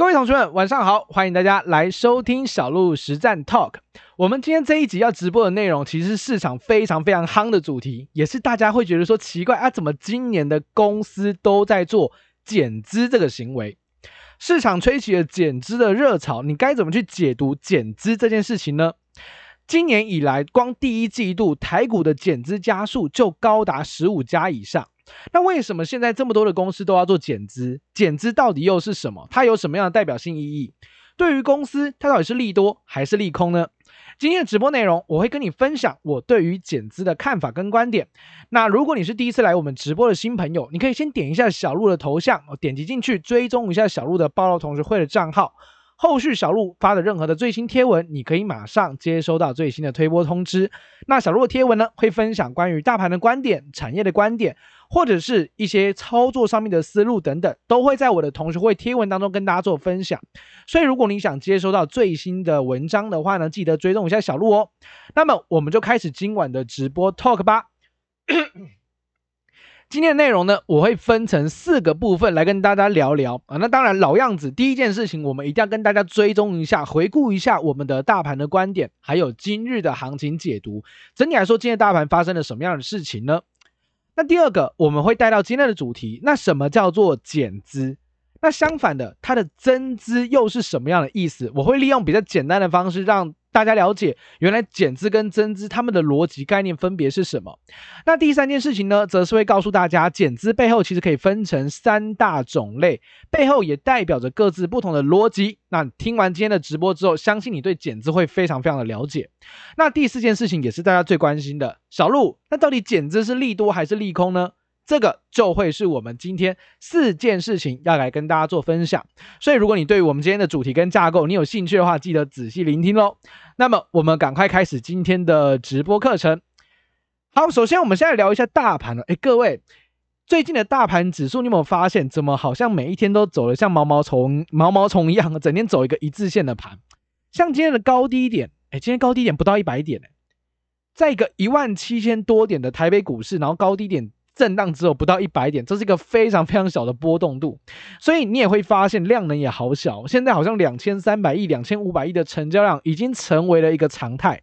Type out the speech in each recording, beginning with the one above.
各位同学们，晚上好！欢迎大家来收听小鹿实战 Talk。我们今天这一集要直播的内容，其实是市场非常非常夯的主题，也是大家会觉得说奇怪啊，怎么今年的公司都在做减资这个行为？市场吹起了减资的热潮，你该怎么去解读减资这件事情呢？今年以来，光第一季度台股的减资加速就高达十五家以上。那为什么现在这么多的公司都要做减资？减资到底又是什么？它有什么样的代表性意义？对于公司，它到底是利多还是利空呢？今天的直播内容，我会跟你分享我对于减资的看法跟观点。那如果你是第一次来我们直播的新朋友，你可以先点一下小鹿的头像，点击进去追踪一下小鹿的报道同学会的账号。后续小鹿发的任何的最新贴文，你可以马上接收到最新的推播通知。那小鹿的贴文呢，会分享关于大盘的观点、产业的观点，或者是一些操作上面的思路等等，都会在我的同学会贴文当中跟大家做分享。所以如果你想接收到最新的文章的话呢，记得追踪一下小鹿哦。那么我们就开始今晚的直播 talk 吧。今天的内容呢，我会分成四个部分来跟大家聊聊啊。那当然老样子，第一件事情，我们一定要跟大家追踪一下，回顾一下我们的大盘的观点，还有今日的行情解读。整体来说，今天大盘发生了什么样的事情呢？那第二个，我们会带到今天的主题，那什么叫做减资？那相反的，它的增资又是什么样的意思？我会利用比较简单的方式让。大家了解，原来减资跟增资它们的逻辑概念分别是什么？那第三件事情呢，则是会告诉大家，减资背后其实可以分成三大种类，背后也代表着各自不同的逻辑。那听完今天的直播之后，相信你对减资会非常非常的了解。那第四件事情也是大家最关心的，小鹿，那到底减资是利多还是利空呢？这个就会是我们今天四件事情要来跟大家做分享，所以如果你对于我们今天的主题跟架构你有兴趣的话，记得仔细聆听喽。那么我们赶快开始今天的直播课程。好，首先我们现在聊一下大盘了。哎，各位，最近的大盘指数你有没有发现，怎么好像每一天都走得像毛毛虫、毛毛虫一样，整天走一个一字线的盘？像今天的高低点，哎，今天高低点不到一百点，哎，在一个一万七千多点的台北股市，然后高低点。震荡只有不到一百点，这是一个非常非常小的波动度，所以你也会发现量能也好小。现在好像两千三百亿、两千五百亿的成交量已经成为了一个常态。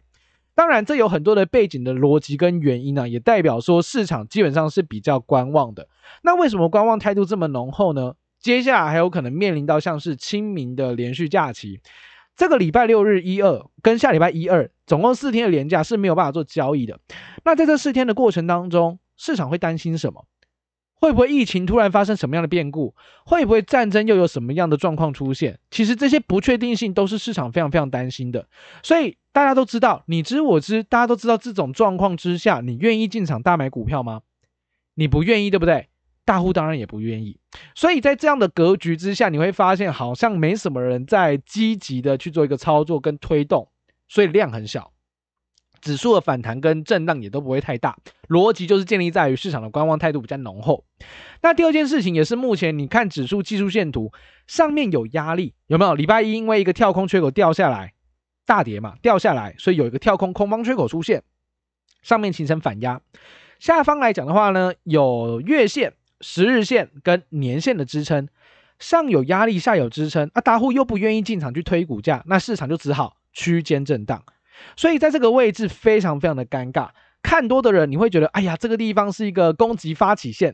当然，这有很多的背景的逻辑跟原因呢、也代表说市场基本上是比较观望的。那为什么观望态度这么浓厚呢？接下来还有可能面临到像是清明的连续假期，这个礼拜六日一二跟下礼拜一二总共四天的连假是没有办法做交易的。那在这四天的过程当中，市场会担心什么？会不会疫情突然发生什么样的变故？会不会战争又有什么样的状况出现？其实这些不确定性都是市场非常非常担心的。所以大家都知道，你知我知，大家都知道这种状况之下，你愿意进场大买股票吗？你不愿意，对不对？大户当然也不愿意。所以在这样的格局之下，你会发现好像没什么人在积极的去做一个操作跟推动，所以量很小。指数的反弹跟震荡也都不会太大，逻辑就是建立在于市场的观望态度比较浓厚。那第二件事情也是目前你看指数技术线图上面有压力，有没有？礼拜一因为一个跳空缺口掉下来，大跌嘛，掉下来，所以有一个跳空空方缺口出现，上面形成反压。下方来讲的话呢，有月线、十日线跟年线的支撑，上有压力，下有支撑，啊，大户又不愿意进场去推股价，那市场就只好区间震荡。所以在这个位置非常非常的尴尬，看多的人你会觉得，哎呀，这个地方是一个攻击发起线；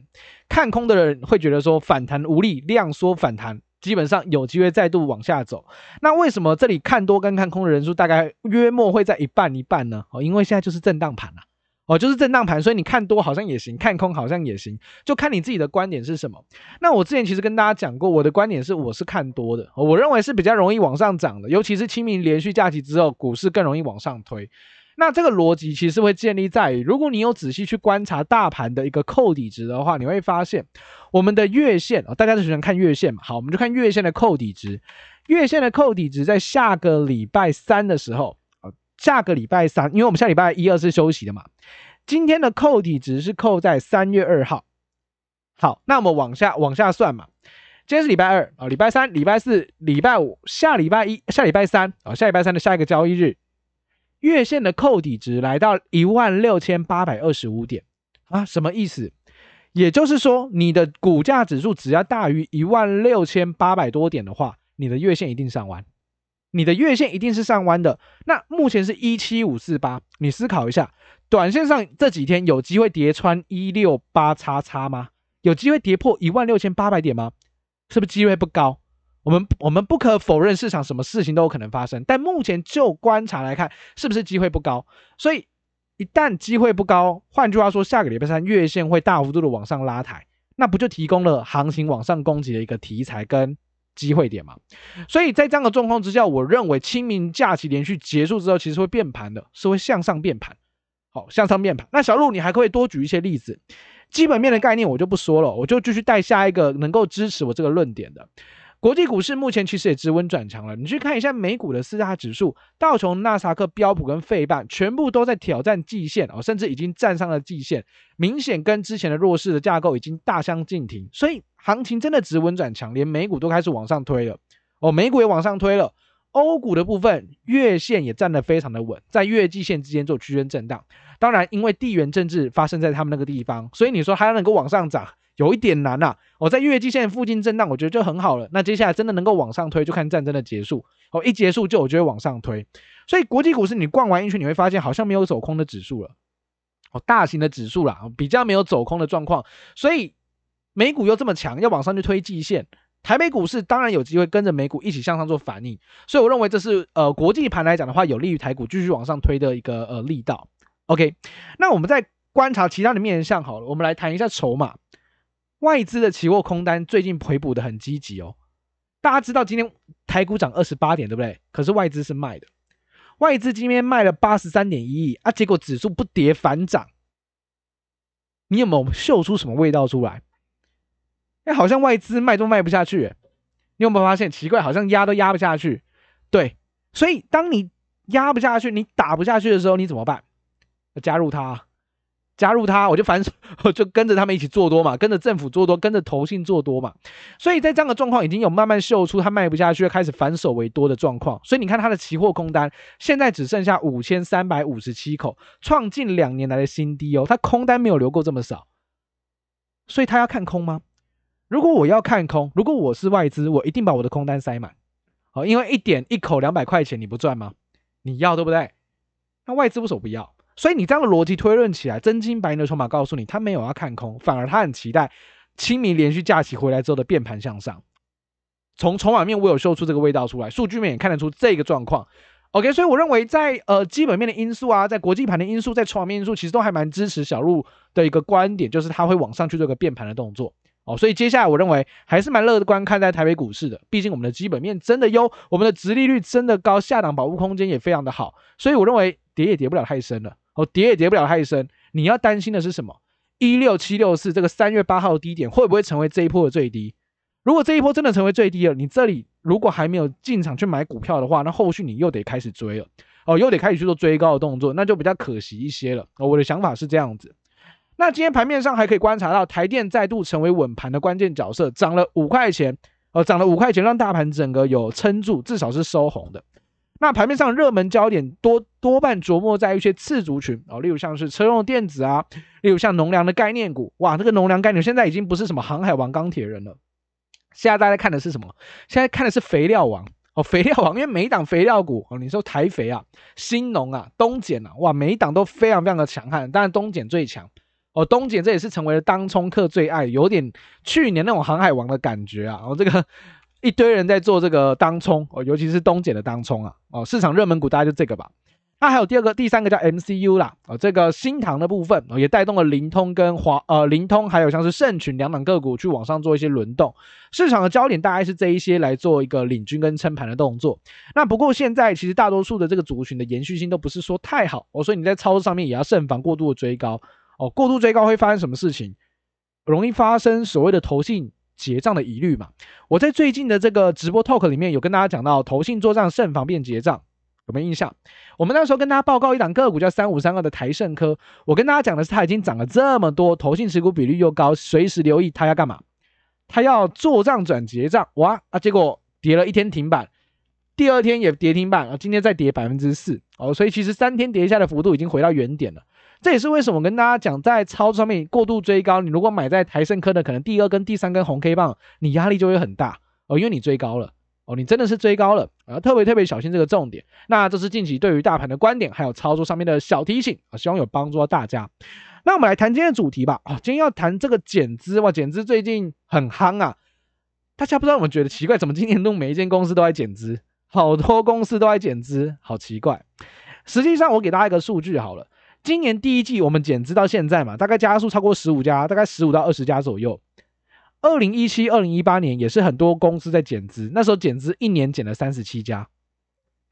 看空的人会觉得说反弹无力，量缩反弹，基本上有机会再度往下走。那为什么这里看多跟看空的人数大概约莫会在一半一半呢？哦，因为现在就是震荡盘啊。哦，就是震荡盘，所以你看多好像也行，看空好像也行，就看你自己的观点是什么。那我之前其实跟大家讲过，我的观点是我是看多的，我认为是比较容易往上涨的，尤其是清明连续假期之后，股市更容易往上推。那这个逻辑其实会建立在于，如果你有仔细去观察大盘的一个扣底值的话，你会发现我们的月线啊，大家都喜欢看月线嘛，好，我们就看月线的扣底值，月线的扣底值在下个礼拜三的时候。下个礼拜三，因为我们下礼拜一二是休息的嘛。今天的扣底值是扣在三月二号。好，那我们往下往下算嘛。今天是礼拜二啊，礼拜三、礼拜四、礼拜五，下礼拜一、下礼拜三啊，下礼拜三的下一个交易日，月线的扣底值来到一万六千八百二十五点啊，什么意思？也就是说，你的股价指数只要大于一万六千八百多点的话，你的月线一定上完，你的月线一定是上弯的。那目前是一七五四八，你思考一下，短线上这几天有机会跌穿一六八叉叉吗？有机会跌破一万六千八百点吗？是不是机会不高？我们我们不可否认市场什么事情都有可能发生，但目前就观察来看，是不是机会不高？所以一旦机会不高，换句话说，下个礼拜三月线会大幅度的往上拉抬，那不就提供了行情往上攻击的一个题材跟机会点嘛？所以在这样的状况之下，我认为清明假期连续结束之后，其实会变盘的，是会向上变盘，好，向上变盘。那小路你还可以多举一些例子，基本面的概念我就不说了，我就继续带下一个能够支持我这个论点的。国际股市目前其实也止稳转强了。你去看一下美股的四大指数，道琼、纳斯达克、标普跟费半，全部都在挑战季线哦，甚至已经站上了季线，明显跟之前的弱势的架构已经大相径庭。所以行情真的止稳转强，连美股都开始往上推了哦，美股也往上推了。欧股的部分月线也站得非常的稳，在月季线之间做区间震荡。当然，因为地缘政治发生在他们那个地方，所以你说还要能够往上涨？有一点难呐、啊，我在月季线附近震荡，我觉得就很好了。那接下来真的能够往上推，就看战争的结束。哦，一结束就我觉得往上推。所以国际股市你逛完一圈，你会发现好像没有走空的指数了。哦，大型的指数啦，比较没有走空的状况。所以美股又这么强，要往上去推季线，台北股市当然有机会跟着美股一起向上做反应。所以我认为这是呃国际盘来讲的话，有利于台股继续往上推的一个呃力道。OK，那我们再观察其他的面向好了，我们来谈一下筹码。外资的期货空单最近回补的很积极哦，大家知道今天台股涨二十八点，对不对？可是外资是卖的，外资今天卖了八十三点一亿啊，结果指数不跌反涨，你有没有嗅出什么味道出来？哎，好像外资卖都卖不下去，你有没有发现奇怪？好像压都压不下去。对，所以当你压不下去，你打不下去的时候，你怎么办？要加入它。加入他，我就反手，我就跟着他们一起做多嘛，跟着政府做多，跟着投信做多嘛。所以在这样的状况，已经有慢慢秀出他卖不下去，开始反手为多的状况。所以你看他的期货空单，现在只剩下五千三百五十七口，创近两年来的新低哦。他空单没有留过这么少，所以他要看空吗？如果我要看空，如果我是外资，我一定把我的空单塞满。好，因为一点一口两百块钱，你不赚吗？你要对不对？那外资为什么不要？所以你这样的逻辑推论起来，真金白银的筹码告诉你，他没有要看空，反而他很期待清明连续假期回来之后的变盘向上。从筹码面我有嗅出这个味道出来，数据面也看得出这个状况。OK，所以我认为在呃基本面的因素啊，在国际盘的因素，在筹码面因素，其实都还蛮支持小路的一个观点，就是他会往上去做个变盘的动作。哦，所以接下来我认为还是蛮乐观看待台北股市的，毕竟我们的基本面真的优，我们的殖利率真的高，下档保护空间也非常的好，所以我认为跌也跌不了太深了。哦，跌也跌不了太深。你要担心的是什么？一六七六四这个三月八号低点会不会成为这一波的最低？如果这一波真的成为最低了，你这里如果还没有进场去买股票的话，那后续你又得开始追了。哦，又得开始去做追高的动作，那就比较可惜一些了。哦，我的想法是这样子。那今天盘面上还可以观察到，台电再度成为稳盘的关键角色，涨了五块钱。哦，涨了五块钱，让大盘整个有撑住，至少是收红的。那盘面上热门焦点多多半琢磨在一些次族群哦，例如像是车用电子啊，例如像农粮的概念股，哇，这个农粮概念现在已经不是什么航海王、钢铁人了，现在大家看的是什么？现在看的是肥料王哦，肥料王，因为每一档肥料股哦，你说台肥啊、兴农啊、东碱啊，哇，每一档都非常非常的强悍，当然东碱最强哦，东碱这也是成为了当冲客最爱，有点去年那种航海王的感觉啊，哦，这个。一堆人在做这个当冲哦，尤其是东碱的当冲啊哦，市场热门股大概就这个吧。那还有第二个、第三个叫 MCU 啦哦，这个新塘的部分，也带动了灵通跟华呃灵通，还有像是盛群两档个股去往上做一些轮动。市场的焦点大概是这一些来做一个领军跟撑盘的动作。那不过现在其实大多数的这个族群的延续性都不是说太好哦，所以你在操作上面也要慎防过度的追高哦。过度追高会发生什么事情？容易发生所谓的投信。结账的疑虑嘛，我在最近的这个直播 talk 里面有跟大家讲到，投信做账慎防变结账，有没有印象？我们那时候跟大家报告一档个股叫三五三二的台胜科，我跟大家讲的是它已经涨了这么多，投信持股比率又高，随时留意它要干嘛？它要做账转结账，哇啊！结果跌了一天停板，第二天也跌停板啊，今天再跌百分之四哦，所以其实三天跌下的幅度已经回到原点了。这也是为什么跟大家讲，在操作上面过度追高，你如果买在台胜科的，可能第二根、第三根红 K 棒，你压力就会很大哦，因为你追高了哦，你真的是追高了，啊，特别特别小心这个重点。那这是近期对于大盘的观点，还有操作上面的小提醒啊，希望有帮助到大家。那我们来谈今天的主题吧。啊，今天要谈这个减资哇，减资最近很夯啊。大家不知道有没有觉得奇怪，怎么今年都每一间公司都在减资，好多公司都在减资，好奇怪。实际上，我给大家一个数据好了，今年第一季我们减资到现在嘛，大概加速超过十五家，大概十五到二十家左右。二零一七、二零一八年也是很多公司在减资，那时候减资一年减了三十七家，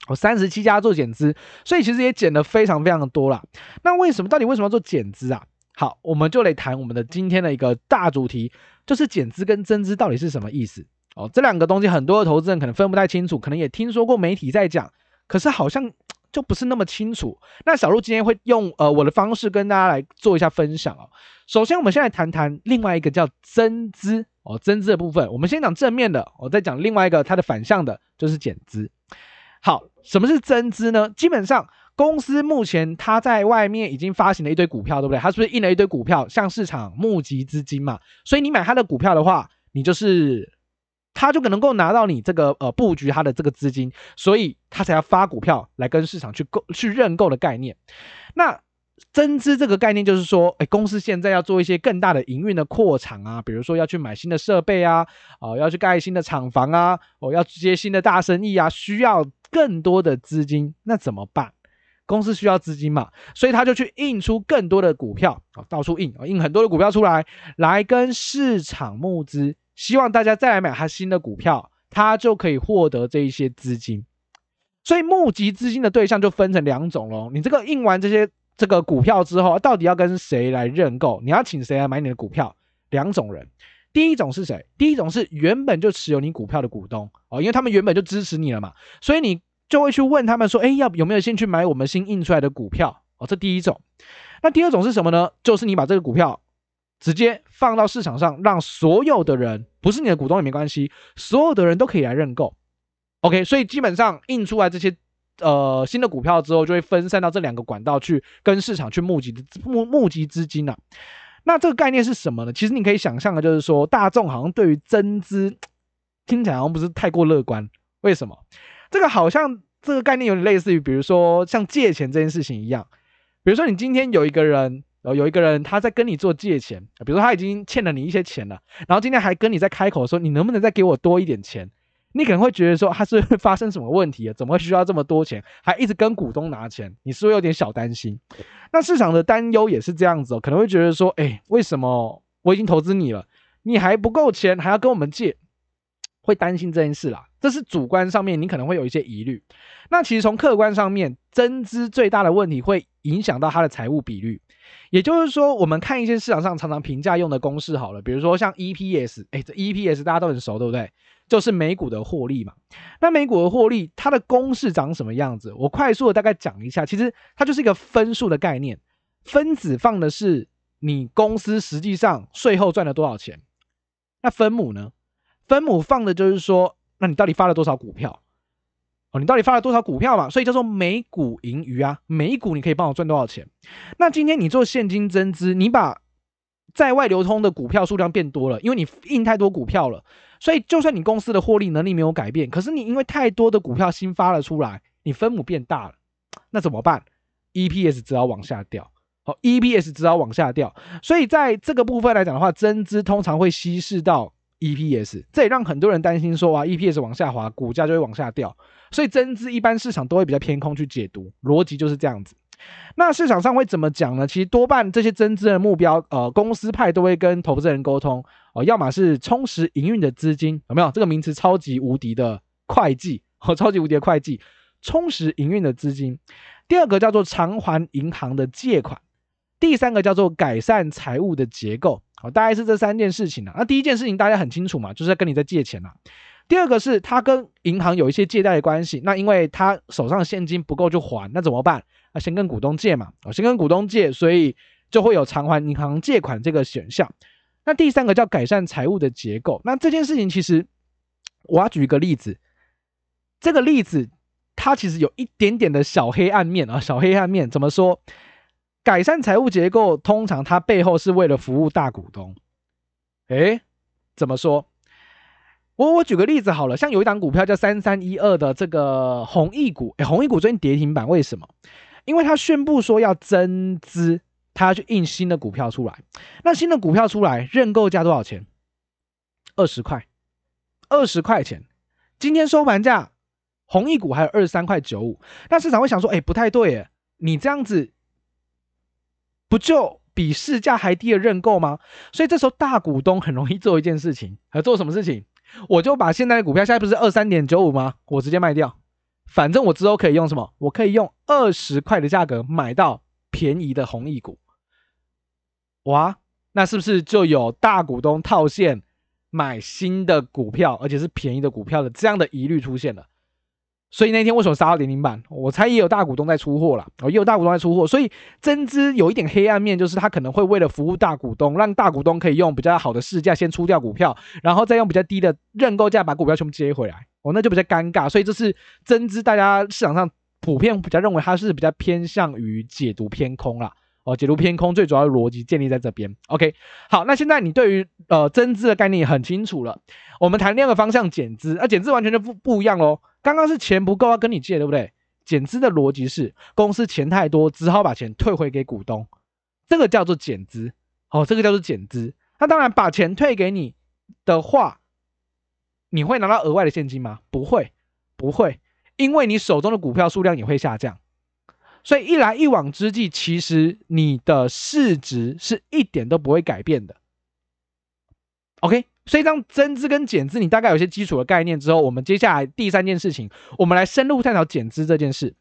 哦，三十七家做减资，所以其实也减了非常非常的多啦。那为什么？到底为什么要做减资啊？好，我们就来谈我们的今天的一个大主题，就是减资跟增资到底是什么意思？哦，这两个东西很多的投资人可能分不太清楚，可能也听说过媒体在讲，可是好像就不是那么清楚。那小鹿今天会用呃我的方式跟大家来做一下分享哦。首先，我们先来谈谈另外一个叫增资哦，增资的部分。我们先讲正面的，我再讲另外一个它的反向的，就是减资。好，什么是增资呢？基本上，公司目前它在外面已经发行了一堆股票，对不对？它是不是印了一堆股票向市场募集资金嘛？所以你买它的股票的话，你就是他就可能够拿到你这个呃布局他的这个资金，所以他才要发股票来跟市场去购去认购的概念。那增资这个概念就是说，哎，公司现在要做一些更大的营运的扩厂啊，比如说要去买新的设备啊，哦，要去盖新的厂房啊，哦，要接新的大生意啊，需要更多的资金，那怎么办？公司需要资金嘛，所以他就去印出更多的股票啊，到处印啊，印很多的股票出来，来跟市场募资，希望大家再来买他新的股票，他就可以获得这一些资金。所以募集资金的对象就分成两种喽，你这个印完这些。这个股票之后，到底要跟谁来认购？你要请谁来买你的股票？两种人，第一种是谁？第一种是原本就持有你股票的股东哦，因为他们原本就支持你了嘛，所以你就会去问他们说：“哎，要有没有兴趣买我们新印出来的股票？”哦，这第一种。那第二种是什么呢？就是你把这个股票直接放到市场上，让所有的人，不是你的股东也没关系，所有的人都可以来认购。OK，所以基本上印出来这些。呃，新的股票之后就会分散到这两个管道去跟市场去募集募募集资金了啊。那这个概念是什么呢？其实你可以想象的，就是说大众好像对于增资听起来好像不是太过乐观。为什么？这个好像这个概念有点类似于，比如说像借钱这件事情一样。比如说你今天有一个人，然后，有一个人他在跟你做借钱，比如说他已经欠了你一些钱了，然后今天还跟你在开口说，你能不能再给我多一点钱？你可能会觉得说他是会发生什么问题啊？怎么会需要这么多钱，还一直跟股东拿钱？你是不是有点小担心？那市场的担忧也是这样子哦，可能会觉得说，哎，为什么我已经投资你了，你还不够钱，还要跟我们借？会担心这件事啦。这是主观上面你可能会有一些疑虑。那其实从客观上面，增资最大的问题会影响到它的财务比率。也就是说，我们看一些市场上常常评价用的公式好了，比如说像 EPS，哎，这 EPS 大家都很熟，对不对？就是每股的获利嘛，那每股的获利，它的公式长什么样子？我快速的大概讲一下，其实它就是一个分数的概念，分子放的是你公司实际上税后赚了多少钱，那分母呢？分母放的就是说，那你到底发了多少股票？哦，你到底发了多少股票嘛？所以叫做每股盈余啊，每股你可以帮我赚多少钱？那今天你做现金增资，你把在外流通的股票数量变多了，因为你印太多股票了。所以，就算你公司的获利能力没有改变，可是你因为太多的股票新发了出来，你分母变大了，那怎么办？EPS 只好往下掉。好，EPS 只好往下掉。所以在这个部分来讲的话，增资通常会稀释到 EPS，这也让很多人担心说啊，EPS 往下滑，股价就会往下掉。所以增资一般市场都会比较偏空去解读，逻辑就是这样子。那市场上会怎么讲呢？其实多半这些增资的目标，呃，公司派都会跟投资人沟通哦、要么是充实营运的资金，有没有这个名词？超级无敌的会计、哦、超级无敌的会计，充实营运的资金。第二个叫做偿还银行的借款，第三个叫做改善财务的结构。哦，大概是这三件事情啊。那第一件事情大家很清楚嘛，就是在跟你在借钱啊。第二个是他跟银行有一些借贷的关系，那因为他手上的现金不够就还，那怎么办？啊，先跟股东借嘛，啊，先跟股东借，所以就会有偿还银行借款这个选项。那第三个叫改善财务的结构。那这件事情其实我要举一个例子，这个例子它其实有一点点的小黑暗面啊，小黑暗面怎么说？改善财务结构通常它背后是为了服务大股东。诶，怎么说？我我举个例子好了，像有一档股票叫三三一二的这个弘毅股，哎，弘毅股最近跌停板，为什么？因为他宣布说要增资，他要去印新的股票出来。那新的股票出来，认购价多少钱？二十块，二十块钱。今天收盘价，弘毅股还有二十三块九五。那市场会想说，哎，不太对诶，你这样子不就比市价还低的认购吗？所以这时候大股东很容易做一件事情，还做什么事情？我就把现在的股票，现在不是二三点九五吗？我直接卖掉。反正我之后可以用什么？我可以用二十块的价格买到便宜的弘毅股，哇，那是不是就有大股东套现买新的股票，而且是便宜的股票的这样的疑虑出现了？所以那天为什么杀到跌停板？我猜也有大股东在出货了，也有大股东在出货。所以增资有一点黑暗面，就是他可能会为了服务大股东，让大股东可以用比较好的市价先出掉股票，然后再用比较低的认购价把股票全部接回来。哦，那就比较尴尬。所以这是增资，大家市场上普遍比较认为它是比较偏向于解读偏空啦。哦，解读偏空最主要的逻辑建立在这边。OK，好，那现在你对于呃增资的概念很清楚了。我们谈另一个方向减资，啊，减资完全就不不一样喽。刚刚是钱不够要跟你借，对不对？减资的逻辑是公司钱太多，只好把钱退回给股东，这个叫做减资。哦，这个叫做减资。那当然，把钱退给你的话，你会拿到额外的现金吗？不会，不会，因为你手中的股票数量也会下降。所以一来一往之际，其实你的市值是一点都不会改变的。OK。所以，当增资跟减资，你大概有些基础的概念之后，我们接下来第三件事情，我们来深入探讨减资这件事。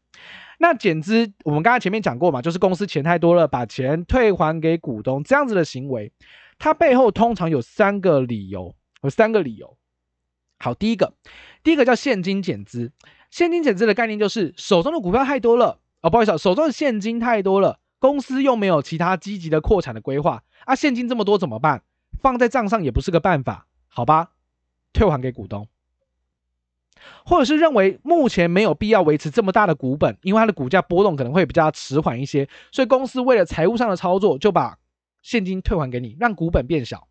那减资，我们刚才前面讲过嘛，就是公司钱太多了，把钱退还给股东这样子的行为，它背后通常有三个理由，有三个理由。好，第一个，第一个叫现金减资。现金减资的概念就是手中的股票太多了，哦，不好意思，手中的现金太多了，公司又没有其他积极的扩产的规划，啊，现金这么多怎么办？放在账上也不是个办法，好吧？退还给股东，或者是认为目前没有必要维持这么大的股本，因为它的股价波动可能会比较迟缓一些，所以公司为了财务上的操作，就把现金退还给你，让股本变小。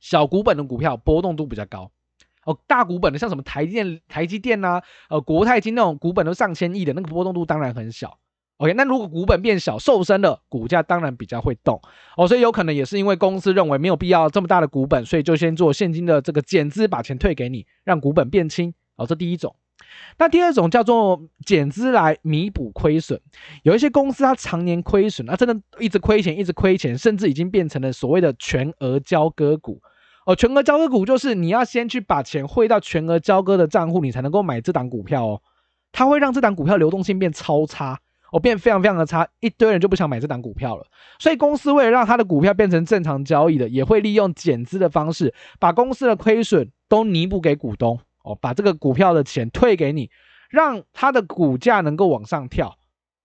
小股本的股票波动度比较高哦，大股本的像什么台电、台积电呐，呃，国泰金那种股本都上千亿的那个波动度当然很小。OK，那如果股本变小、瘦身了，股价当然比较会动哦，所以有可能也是因为公司认为没有必要这么大的股本，所以就先做现金的这个减资，把钱退给你，让股本变轻哦。这第一种，那第二种叫做减资来弥补亏损。有一些公司它常年亏损，它真的一直亏钱，一直亏钱，甚至已经变成了所谓的全额交割股哦。全额交割股就是你要先去把钱汇到全额交割的账户，你才能够买这档股票哦。它会让这档股票流动性变超差。我、哦、变非常非常的差，一堆人就不想买这档股票了。所以公司为了让他的股票变成正常交易的，也会利用减资的方式，把公司的亏损都弥补给股东。哦，把这个股票的钱退给你，让他的股价能够往上跳，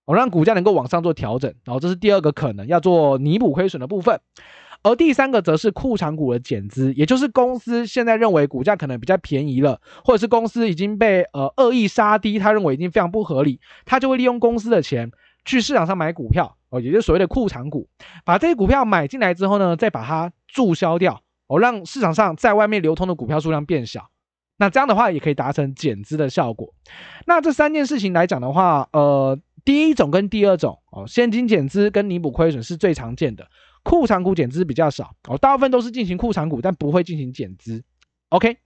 哦，让股价能够往上做调整。然后这是第二个可能要做弥补亏损的部分。而第三个则是库藏股的减资，也就是公司现在认为股价可能比较便宜了，或者是公司已经被呃恶意杀低，他认为已经非常不合理，他就会利用公司的钱去市场上买股票哦，也就是所谓的库藏股，把这些股票买进来之后呢，再把它注销掉哦，让市场上在外面流通的股票数量变小，那这样的话也可以达成减资的效果。那这三件事情来讲的话，呃，第一种跟第二种哦，现金减资跟弥补亏损是最常见的。库藏股减资比较少哦，大部分都是进行库藏股，但不会进行减资。OK，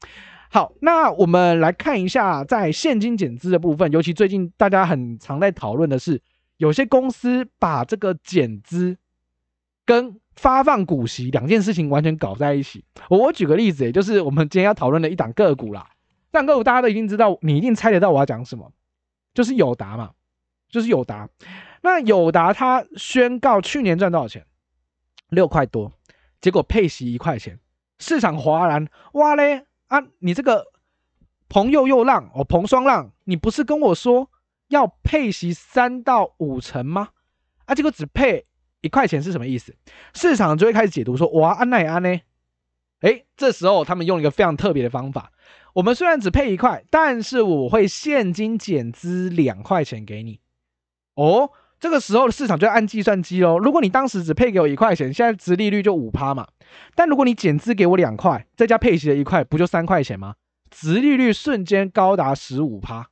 好，那我们来看一下在现金减资的部分，尤其最近大家很常在讨论的是，有些公司把这个减资跟发放股息两件事情完全搞在一起。我举个例子，也就是我们今天要讨论的一档个股啦。这档个股大家都一定知道，你一定猜得到我要讲什么，就是友达嘛，就是友达。那友达它宣告去年赚多少钱？六块多，结果配息一块钱，市场哗然，哇嘞啊！你这个彭又又浪哦，彭双浪，你不是跟我说要配息三到五成吗？啊，结果只配一块钱是什么意思？市场就会开始解读说，哇，安奈安呢？诶，这时候他们用一个非常特别的方法，我们虽然只配一块，但是我会现金减资两块钱给你哦。这个时候的市场就按计算机喽。如果你当时只配给我一块钱，现在殖利率就五趴嘛。但如果你减资给我两块，再加配息的一块，不就三块钱吗？殖利率瞬间高达十五趴。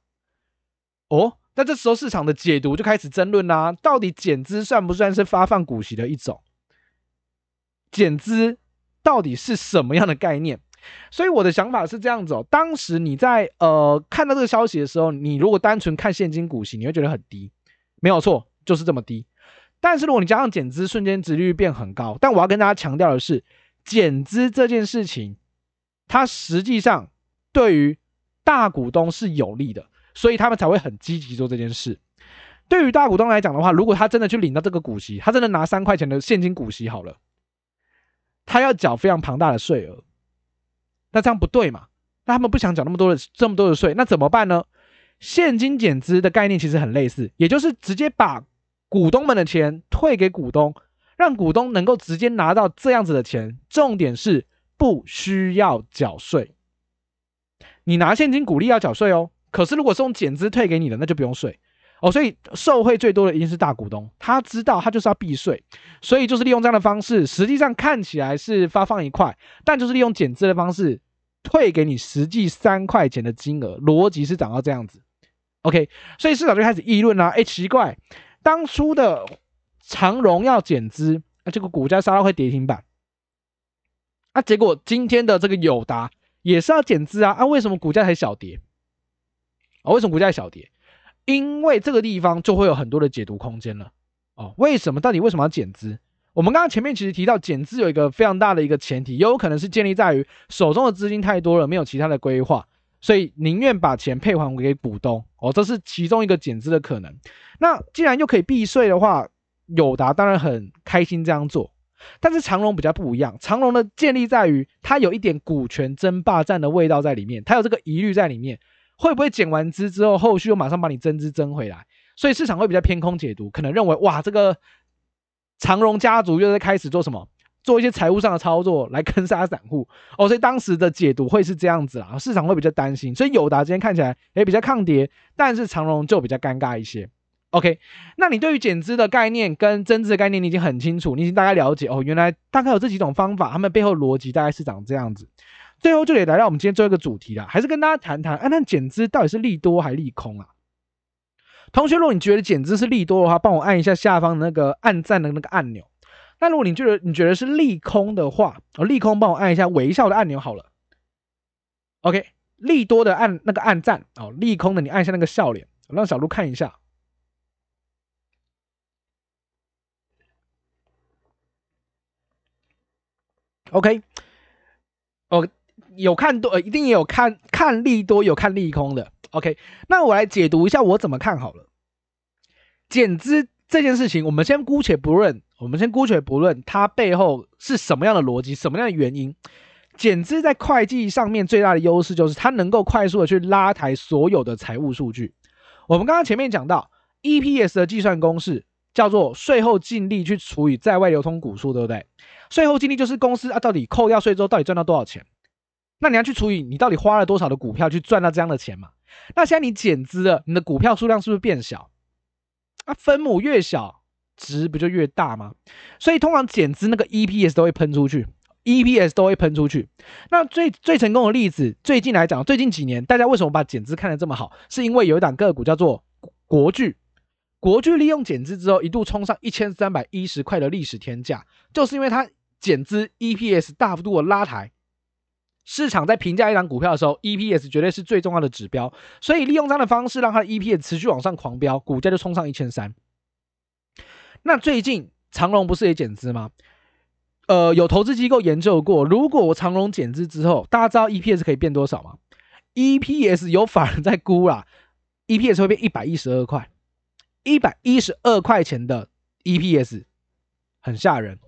哦，那这时候市场的解读就开始争论啦，到底减资算不算是发放股息的一种？减资到底是什么样的概念？所以我的想法是这样子哦，当时你在呃看到这个消息的时候，你如果单纯看现金股息，你会觉得很低，没有错。就是这么低，但是如果你加上减资，瞬间值率变很高。但我要跟大家强调的是，减资这件事情，它实际上对于大股东是有利的，所以他们才会很积极做这件事。对于大股东来讲的话，如果他真的去领到这个股息，他真的拿三块钱的现金股息好了，他要缴非常庞大的税额，那这样不对嘛？那他们不想缴那么多的这么多的税，那怎么办呢？现金减资的概念其实很类似，也就是直接把股东们的钱退给股东，让股东能够直接拿到这样子的钱。重点是不需要缴税。你拿现金股利要缴税哦，可是如果是用减资退给你的，那就不用税哦。所以受惠最多的一定是大股东，他知道他就是要避税，所以就是利用这样的方式。实际上看起来是发放一块，但就是利用减资的方式退给你实际三块钱的金额，逻辑是长到这样子。OK，所以市场就开始议论啦。哎，奇怪。当初的长荣要减资，啊，这个股价杀到会跌停板。啊，结果今天的这个友达也是要减资啊，啊，为什么股价才小跌？啊，为什么股价小跌？因为这个地方就会有很多的解读空间了。哦，为什么？到底为什么要减资？我们刚刚前面其实提到减资有一个非常大的一个前提，也有可能是建立在于手中的资金太多了，没有其他的规划。所以宁愿把钱配还给股东哦，这是其中一个减资的可能。那既然又可以避税的话，友达当然很开心这样做。但是长荣比较不一样，长荣的建立在于它有一点股权争霸战的味道在里面，它有这个疑虑在里面，会不会减完资之后，后续又马上把你增资增回来？所以市场会比较偏空解读，可能认为哇，这个长荣家族又在开始做什么？做一些财务上的操作来坑杀散户哦，所以当时的解读会是这样子啊，市场会比较担心，所以友达今天看起来也比较抗跌，但是长荣就比较尴尬一些。OK，那你对于减资的概念跟增资的概念，你已经很清楚，你已经大概了解哦，原来大概有这几种方法，他们背后逻辑大概是长这样子。最后就得来到我们今天最后一个主题了，还是跟大家谈谈，啊，那减资到底是利多还是利空啊？同学，如果你觉得减资是利多的话，帮我按一下下方的那个按赞的那个按钮。那如果你觉得你觉得是利空的话，哦，利空帮我按一下微笑的按钮好了。OK，利多的按那个按赞哦，利空的你按一下那个笑脸，让小鹿看一下。OK，哦，有看多呃，一定也有看看利多，有看利空的。OK，那我来解读一下我怎么看好了。减资这件事情，我们先姑且不论。我们先姑且不论它背后是什么样的逻辑，什么样的原因。减资在会计上面最大的优势就是它能够快速的去拉抬所有的财务数据。我们刚刚前面讲到 EPS 的计算公式叫做税后净利去除以在外流通股数，对不对？税后净利就是公司啊，到底扣掉税之后到底赚到多少钱？那你要去除以你到底花了多少的股票去赚到这样的钱嘛？那现在你减资了，你的股票数量是不是变小？啊，分母越小。值不就越大吗？所以通常减资那个 EPS 都会喷出去，EPS 都会喷出去。那最最成功的例子，最近来讲，最近几年大家为什么把减资看得这么好？是因为有一档个股叫做国巨，国巨利用减资之后一度冲上一千三百一十块的历史天价，就是因为它减资 EPS 大幅度的拉抬。市场在评价一档股票的时候，EPS 绝对是最重要的指标，所以利用这样的方式让它的 EPS 持续往上狂飙，股价就冲上一千三。那最近长荣不是也减资吗？呃，有投资机构研究过，如果我长荣减资之后，大家知道 EPS 可以变多少吗？EPS 有法人在估啦，EPS 会变一百一十二块，一百一十二块钱的 EPS 很吓人，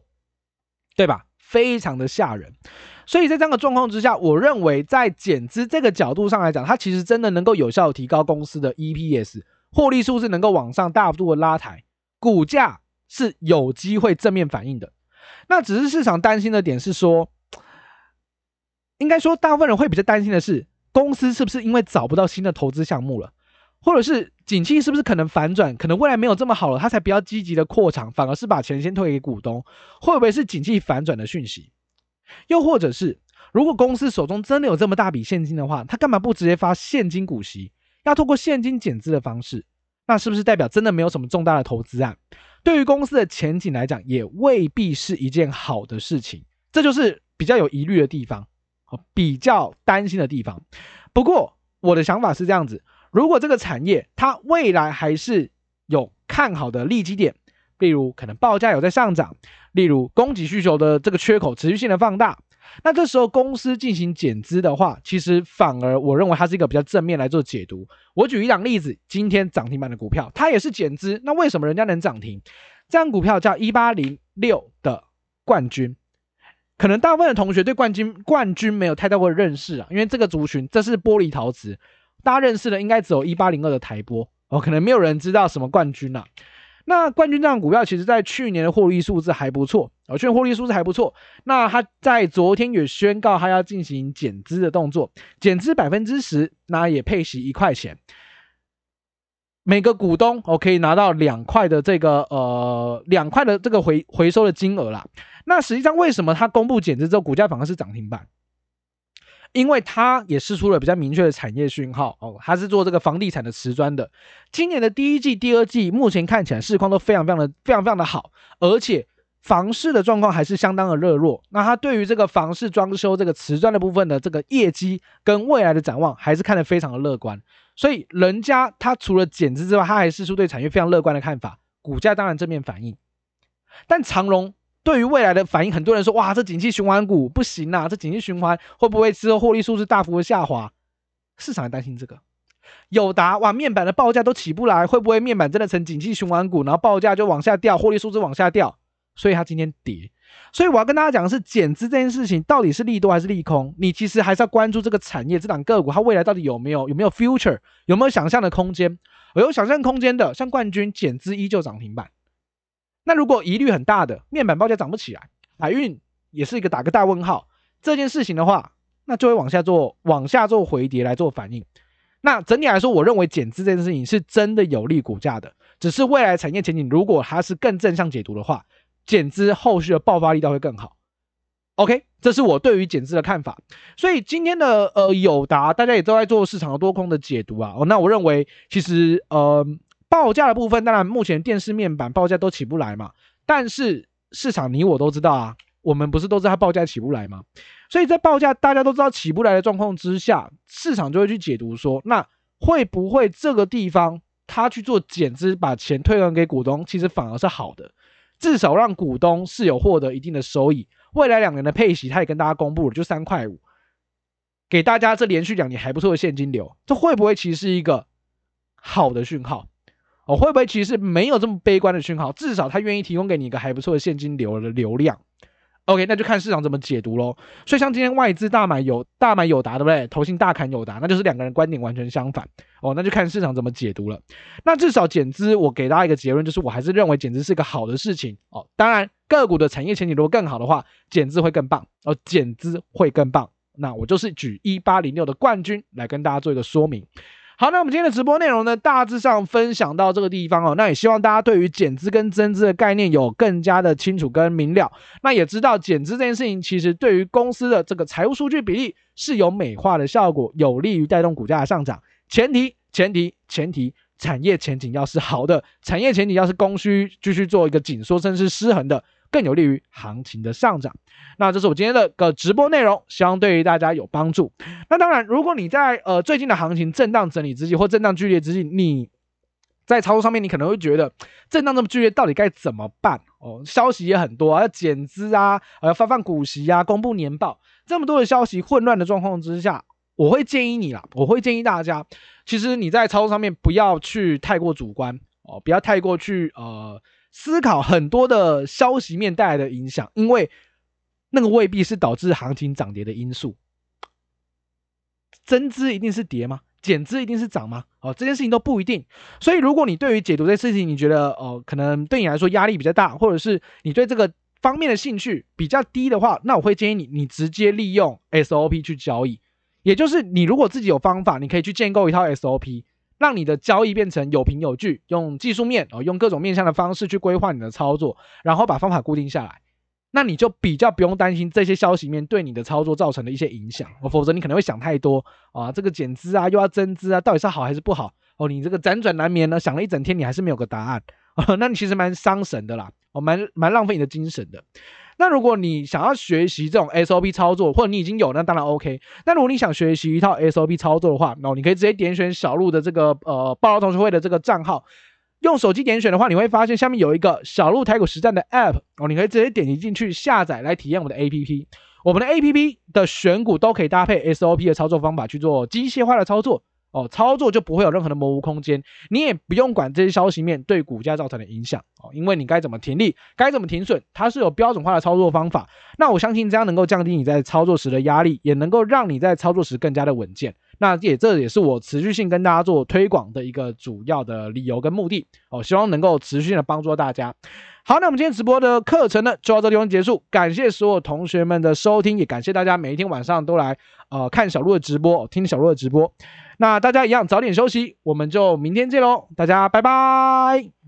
对吧？非常的吓人。所以在这样的状况之下，我认为在减资这个角度上来讲，它其实真的能够有效提高公司的 EPS，获利数是能够往上大幅度的拉抬，股价。是有机会正面反应的，那只是市场担心的点是说，应该说大部分人会比较担心的是，公司是不是因为找不到新的投资项目了，或者是景气是不是可能反转？可能未来没有这么好了，他才比较积极的扩厂，反而是把钱先退给股东，会不会是景气反转的讯息？又或者是，如果公司手中真的有这么大笔现金的话，他干嘛不直接发现金股息，要透过现金减资的方式？那是不是代表真的没有什么重大的投资案？对于公司的前景来讲，也未必是一件好的事情。这就是比较有疑虑的地方，比较担心的地方。不过我的想法是这样子：如果这个产业它未来还是有看好的利基点，例如可能报价有在上涨，例如供给需求的这个缺口持续性的放大。那这时候公司进行减资的话，其实反而我认为它是一个比较正面来做解读。我举一档例子，今天涨停板的股票，它也是减资，那为什么人家能涨停？这张股票叫一八零六的冠军，可能大部分的同学对冠军冠军没有太大的认识啊，因为这个族群这是玻璃陶瓷，大家认识的应该只有一八零二的台玻哦，可能没有人知道什么冠军啊。那冠军这档股票，其实在去年的获利数字还不错，哦，去年获利数字还不错。那他在昨天也宣告他要进行减资的动作，减资百分之十，那也配息一块钱，每个股东哦可以拿到两块的这个呃两块的这个回回收的金额啦。那实际上为什么他公布减资之后，股价反而是涨停板？因为它也释出了比较明确的产业讯号哦，它是做这个房地产的瓷砖的。今年的第一季、第二季目前看起来市况都非常非常的非常非常的好，而且房市的状况还是相当的热络。那它对于这个房市装修这个瓷砖的部分的这个业绩跟未来的展望还是看得非常的乐观。所以人家它除了减资之外，它还释出对产业非常乐观的看法，股价当然正面反应。但长荣。对于未来的反应，很多人说：“哇，这景气循环股不行啊！这景气循环会不会之后获利数字大幅的下滑？”市场也担心这个。友达哇，面板的报价都起不来，会不会面板真的成景气循环股，然后报价就往下掉，获利数字往下掉？所以它今天跌。所以我要跟大家讲的是，减资这件事情到底是利多还是利空？你其实还是要关注这个产业，这档个股它未来到底有没有有没有 future，有没有想象的空间？有想象空间的，像冠军减资依旧涨停板。那如果疑虑很大的面板报价涨不起来，海运也是一个打个大问号。这件事情的话，那就会往下做往下做回跌来做反应。那整体来说，我认为减资这件事情是真的有利股价的。只是未来产业前景如果它是更正向解读的话，减资后续的爆发力道会更好。OK，这是我对于减资的看法。所以今天的呃友达，大家也都在做市场的多空的解读啊。哦，那我认为其实呃。报价的部分，当然目前电视面板报价都起不来嘛。但是市场你我都知道啊，我们不是都知道它报价起不来吗？所以在报价大家都知道起不来的状况之下，市场就会去解读说，那会不会这个地方他去做减资，把钱退还给股东，其实反而是好的，至少让股东是有获得一定的收益。未来两年的配息，他也跟大家公布了，就三块五，给大家这连续两年还不错的现金流，这会不会其实是一个好的讯号？哦，会不会其实没有这么悲观的讯号？至少他愿意提供给你一个还不错的现金流的流量。OK，那就看市场怎么解读喽。所以像今天外资大买友大买友达，对不对？投信大砍友达，那就是两个人观点完全相反。哦，那就看市场怎么解读了。那至少减资，我给大家一个结论，就是我还是认为减资是一个好的事情。哦，当然个股的产业前景如果更好的话，减资会更棒。哦，减资会更棒。那我就是举一八零六的冠军来跟大家做一个说明。好，那我们今天的直播内容呢，大致上分享到这个地方哦。那也希望大家对于减资跟增资的概念有更加的清楚跟明了。那也知道减资这件事情，其实对于公司的这个财务数据比例是有美化的效果，有利于带动股价的上涨。前提，前提，前提，产业前景要是好的，产业前景要是供需继续做一个紧缩，甚至是失衡的。更有利于行情的上涨。那这是我今天的个直播内容，希望对于大家有帮助。那当然，如果你在呃最近的行情震荡整理之际或震荡剧烈之际，你在操作上面，你可能会觉得震荡这么剧烈，到底该怎么办？哦，消息也很多啊，要减资啊，要发放股息啊，公布年报，这么多的消息混乱的状况之下，我会建议你啦，我会建议大家，其实你在操作上面不要去太过主观哦，不要太过去呃。思考很多的消息面带来的影响，因为那个未必是导致行情涨跌的因素。增资一定是跌吗？减资一定是涨吗？哦，这件事情都不一定。所以，如果你对于解读这事情，你觉得哦，可能对你来说压力比较大，或者是你对这个方面的兴趣比较低的话，那我会建议你，你直接利用 SOP 去交易。也就是你如果自己有方法，你可以去建构一套 SOP。让你的交易变成有凭有据，用技术面哦，用各种面向的方式去规划你的操作，然后把方法固定下来，那你就比较不用担心这些消息面对你的操作造成的一些影响，否则你可能会想太多啊，这个减资啊，又要增资啊，到底是好还是不好哦？你这个辗转难眠呢，想了一整天，你还是没有个答案，哦，那你其实蛮伤神的啦，哦，蛮蛮浪费你的精神的。那如果你想要学习这种 SOP 操作，或者你已经有，那当然 OK。那如果你想学习一套 SOP 操作的话，那你可以直接点选小鹿的这个呃报道同学会的这个账号，用手机点选的话，你会发现下面有一个小鹿台股实战的 App 哦，你可以直接点击进去下载来体验我们的 APP。我们的 APP 的选股都可以搭配 SOP 的操作方法去做机械化的操作。哦，操作就不会有任何的模糊空间，你也不用管这些消息面对股价造成的影响哦，因为你该怎么停利，该怎么停损，它是有标准化的操作方法。那我相信这样能够降低你在操作时的压力，也能够让你在操作时更加的稳健。那也这也是我持续性跟大家做推广的一个主要的理由跟目的哦，希望能够持续性的帮助大家。好，那我们今天直播的课程呢，就到这地方结束。感谢所有同学们的收听，也感谢大家每一天晚上都来呃看小鹿的直播，听小鹿的直播。那大家一样早点休息，我们就明天见喽，大家拜拜。